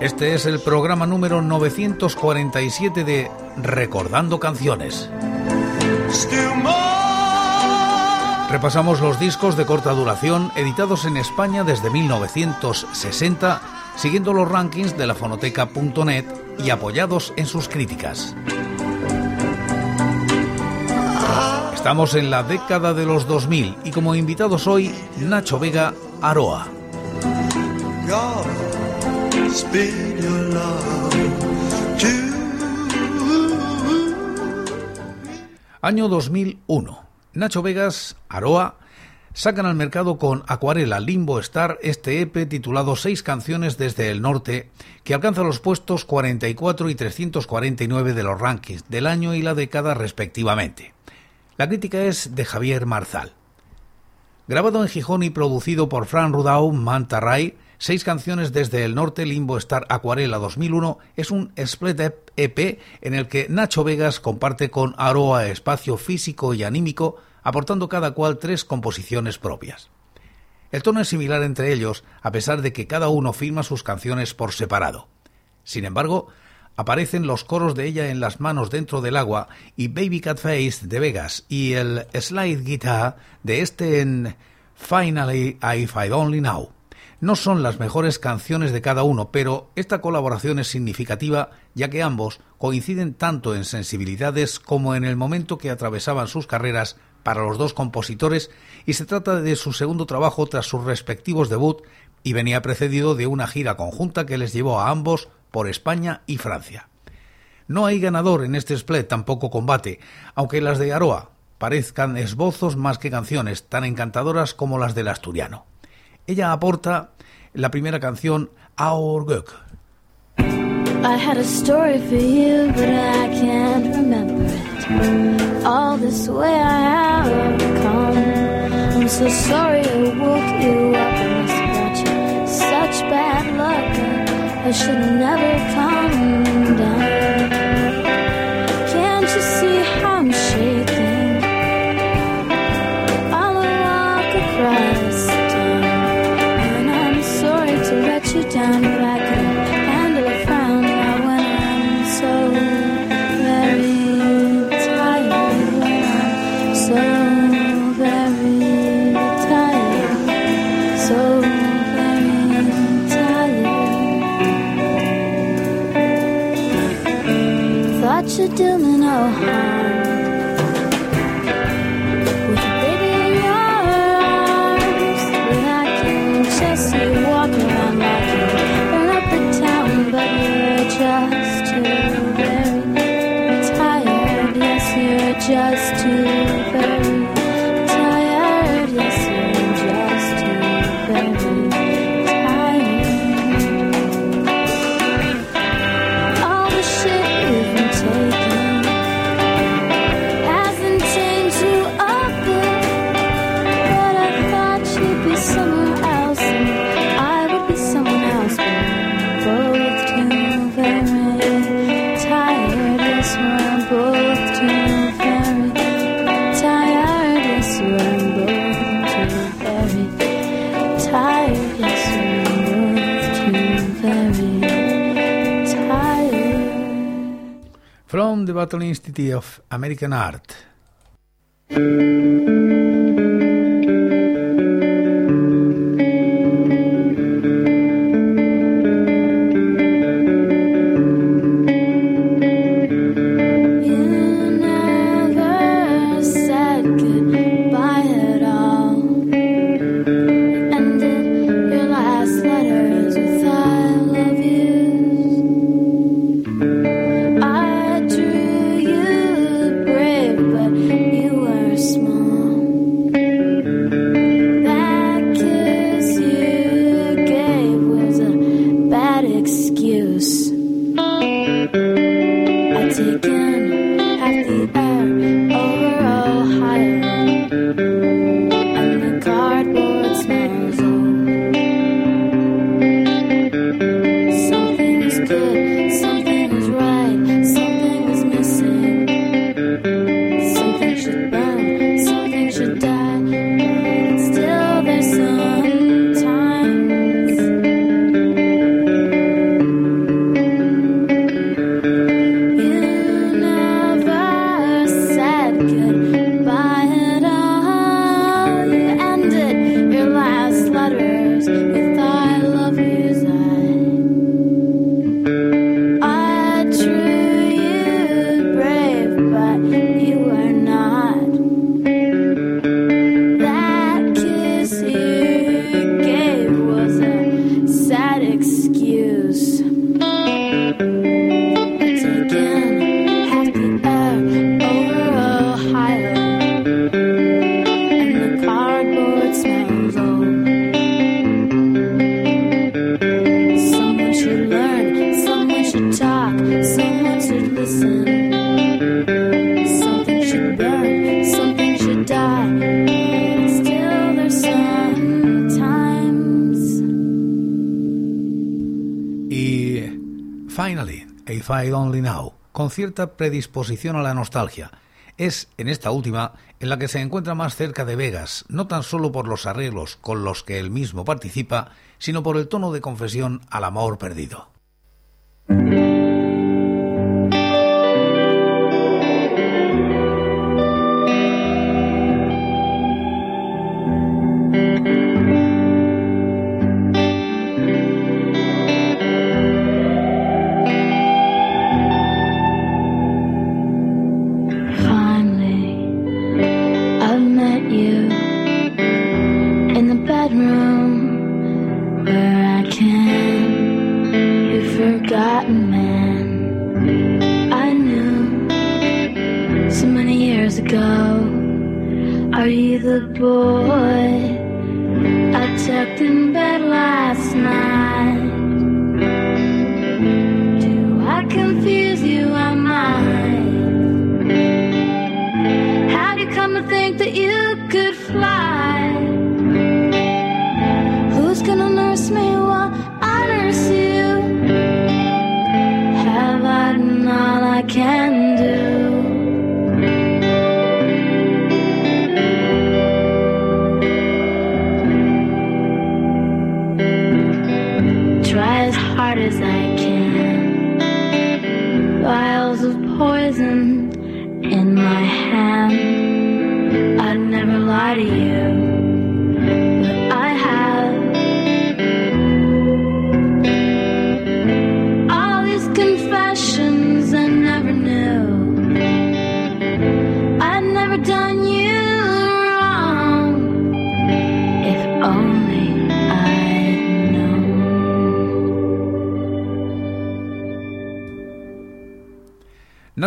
Este es el programa número 947 de Recordando Canciones. Repasamos los discos de corta duración editados en España desde 1960, siguiendo los rankings de la fonoteca.net y apoyados en sus críticas. Estamos en la década de los 2000 y como invitados hoy Nacho Vega Aroa. Año 2001. Nacho Vegas, Aroa, sacan al mercado con Acuarela Limbo Star este EP titulado Seis canciones desde el norte, que alcanza los puestos 44 y 349 de los rankings del año y la década respectivamente. La crítica es de Javier Marzal. Grabado en Gijón y producido por Fran Rudau, Manta Ray, Seis canciones desde el norte, Limbo Star Acuarela 2001 es un split EP en el que Nacho Vegas comparte con Aroa espacio físico y anímico, aportando cada cual tres composiciones propias. El tono es similar entre ellos, a pesar de que cada uno firma sus canciones por separado. Sin embargo, aparecen los coros de ella en las manos dentro del agua y Baby Cat Face de Vegas y el slide guitar de este en Finally I Find Only Now. No son las mejores canciones de cada uno, pero esta colaboración es significativa ya que ambos coinciden tanto en sensibilidades como en el momento que atravesaban sus carreras para los dos compositores y se trata de su segundo trabajo tras sus respectivos debut y venía precedido de una gira conjunta que les llevó a ambos por España y Francia. No hay ganador en este split, tampoco combate, aunque las de Aroa parezcan esbozos más que canciones tan encantadoras como las del asturiano. Ella aporta la primera canción Our Gök. I had a story for you, but I can't remember it. All this way I have come. I'm so sorry I woke you up and you. Such bad luck, I should never come down. still in our. Battle Institute of American Art. Only Now, con cierta predisposición a la nostalgia. Es en esta última en la que se encuentra más cerca de Vegas, no tan solo por los arreglos con los que él mismo participa, sino por el tono de confesión al amor perdido. I knew so many years ago. Are you the boy I tucked in bed last night?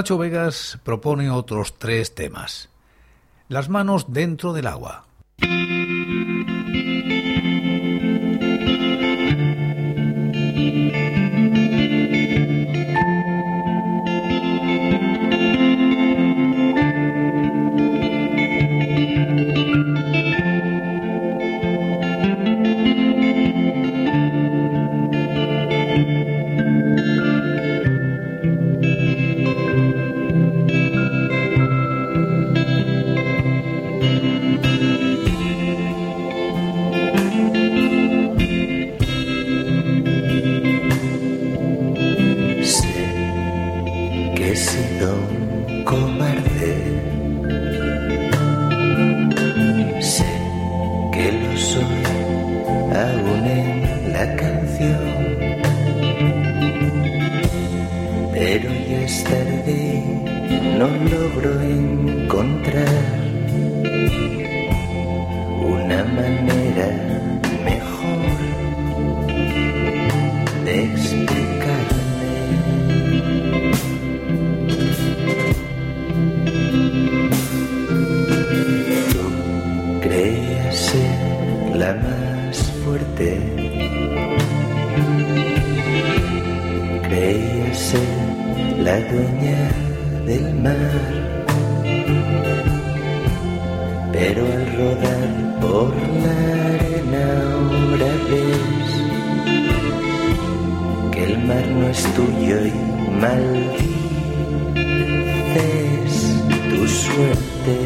Nacho Vegas propone otros tres temas. Las manos dentro del agua. Pero al rodar por la arena ahora ves que el mar no es tuyo y maldices tu suerte.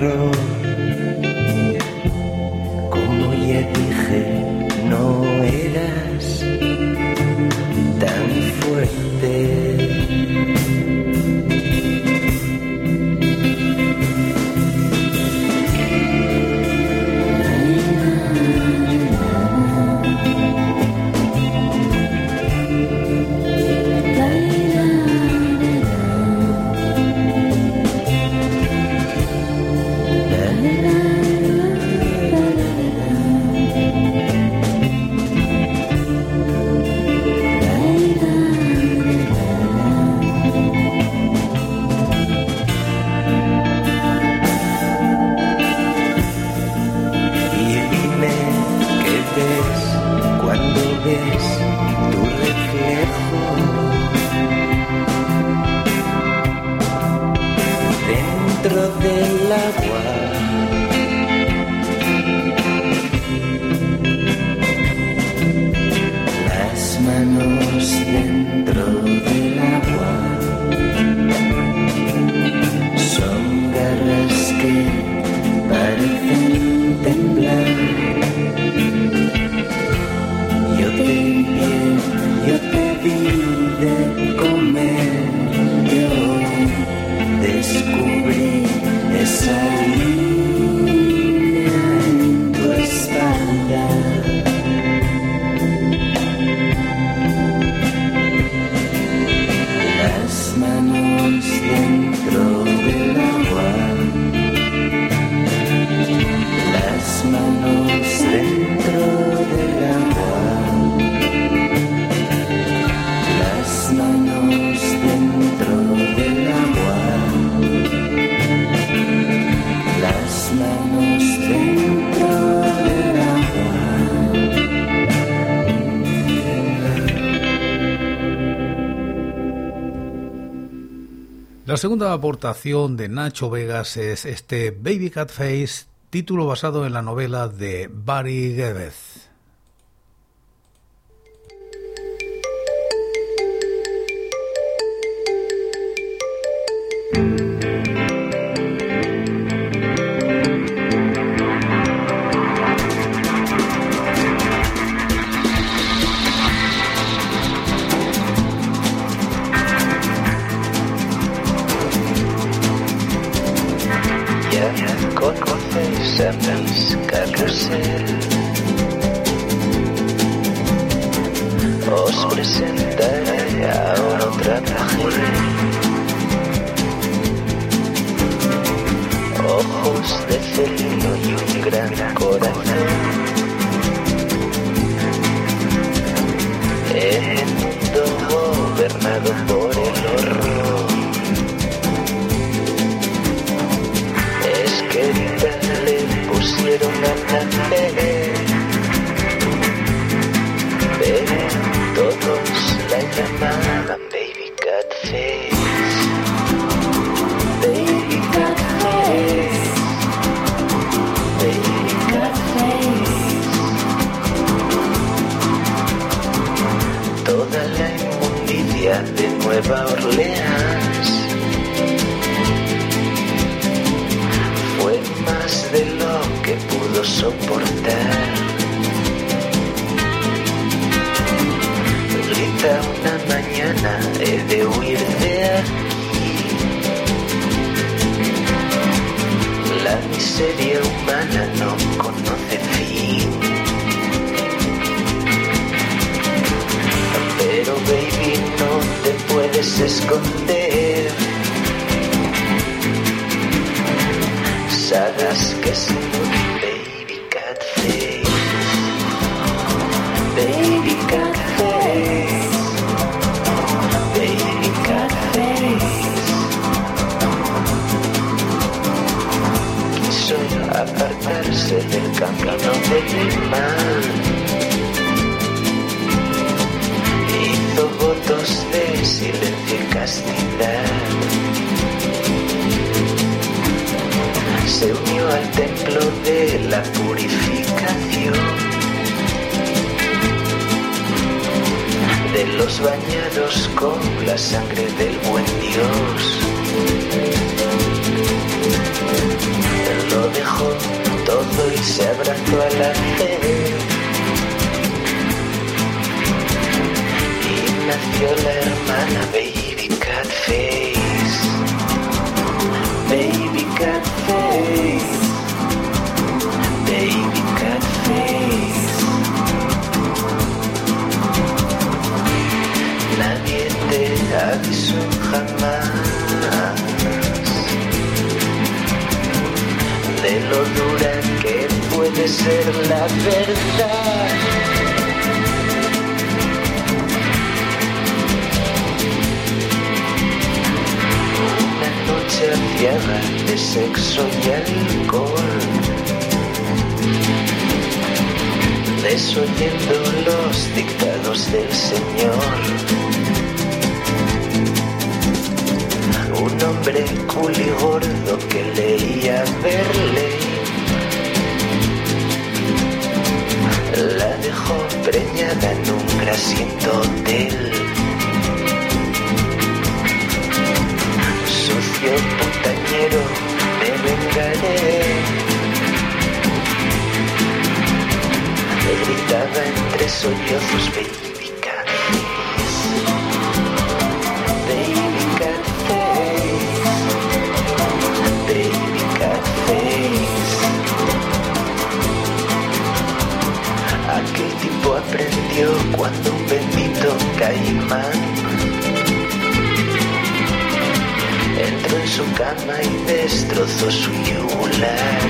La segunda aportación de Nacho Vegas es este Baby Cat Face, título basado en la novela de Barry Gebeth. aviso jamás de lo dura que puede ser la verdad. Una noche aciaga de sexo y alcohol desoyendo los dictados del Señor. hombre culigordo que leía verle. La dejó preñada en un grasiento hotel. Sucio putañero, me vengaré. gritaba entre sollozos cuando un bendito caimán entró en su cama y destrozó su yugular.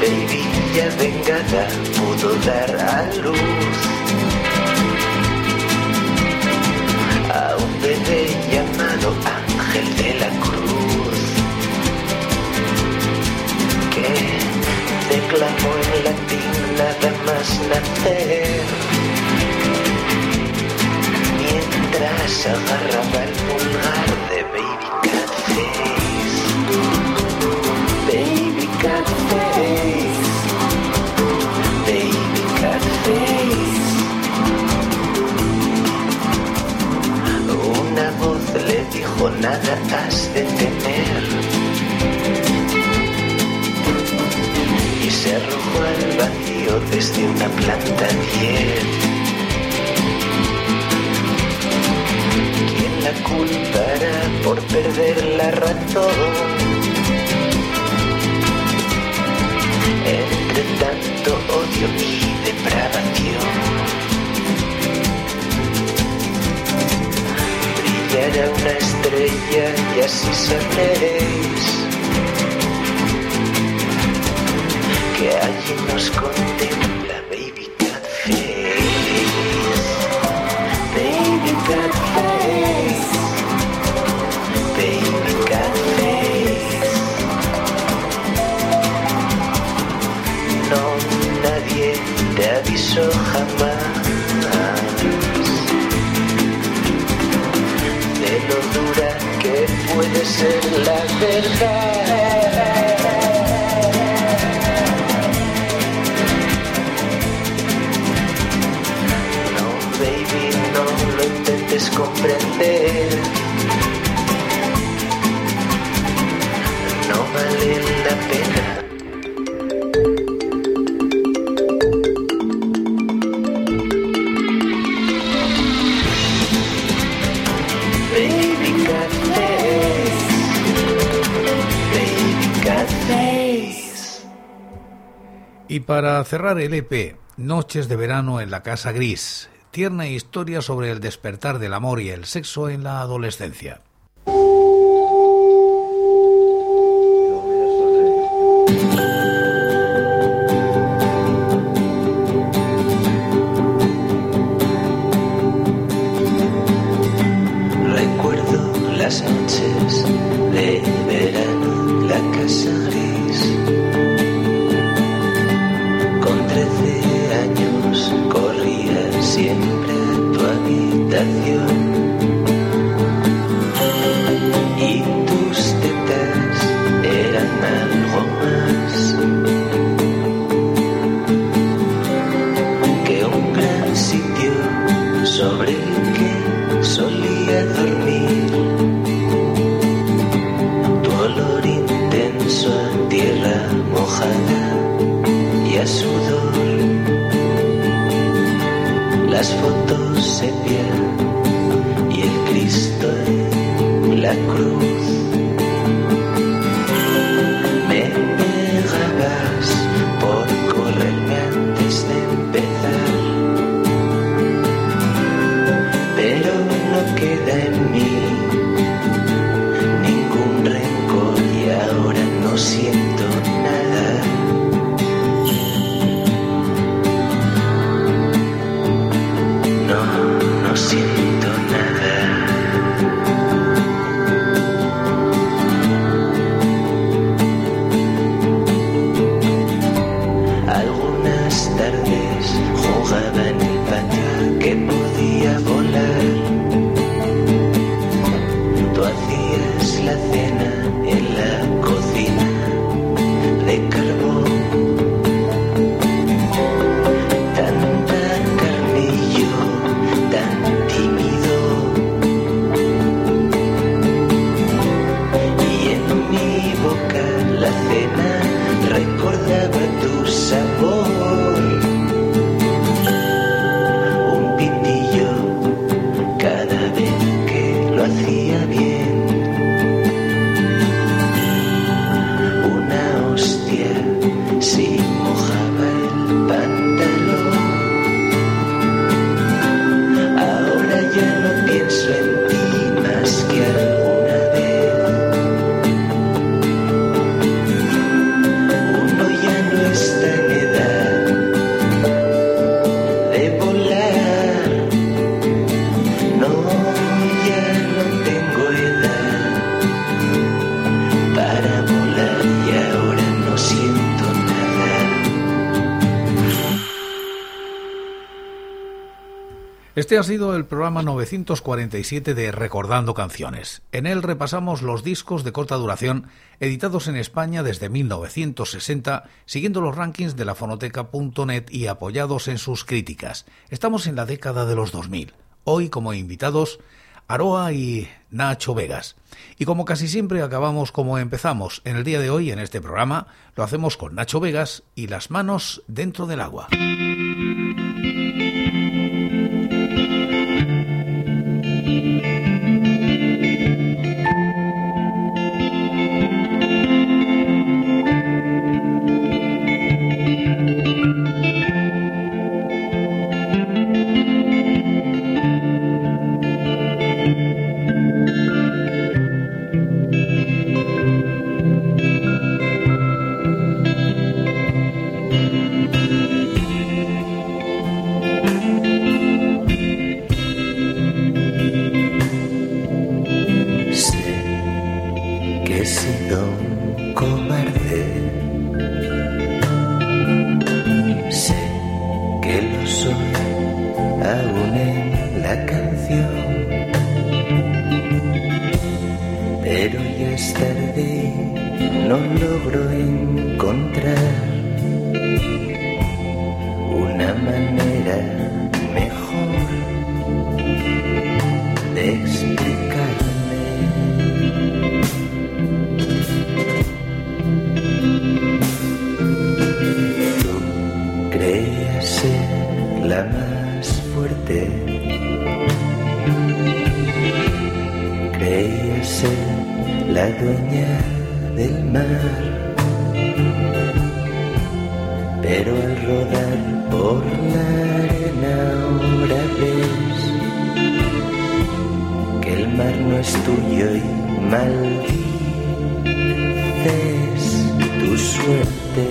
Baby ya vengada pudo dar a luz a un bebé llamado Ángel de la Cruz que declamó en la mientras agarraba el mundo. Para cerrar el EP, Noches de verano en la Casa Gris, tierna historia sobre el despertar del amor y el sexo en la adolescencia. Y a sudor. Las fotos sepia y el Cristo en la cruz. Este ha sido el programa 947 de Recordando Canciones. En él repasamos los discos de corta duración editados en España desde 1960, siguiendo los rankings de la fonoteca.net y apoyados en sus críticas. Estamos en la década de los 2000. Hoy como invitados Aroa y Nacho Vegas. Y como casi siempre acabamos como empezamos en el día de hoy en este programa, lo hacemos con Nacho Vegas y las manos dentro del agua. Creías ser la más fuerte. Creías ser la dueña del mar. Pero al rodar por la arena ahora ves que el mar no es tuyo y maldices tu suerte.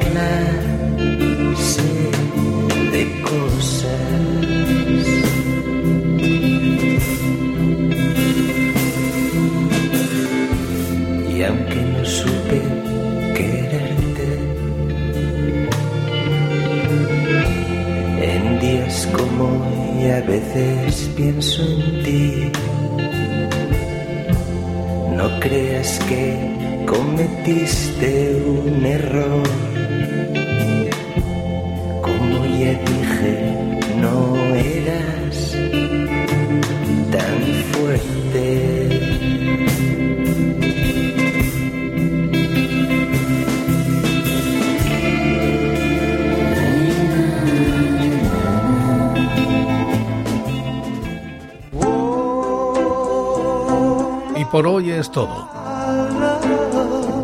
Clase de cosas y aunque no supe quererte, en días como hoy a veces pienso en ti. No creas que cometiste un error. Como ya dije, no eras tan fuerte. Y por hoy es todo.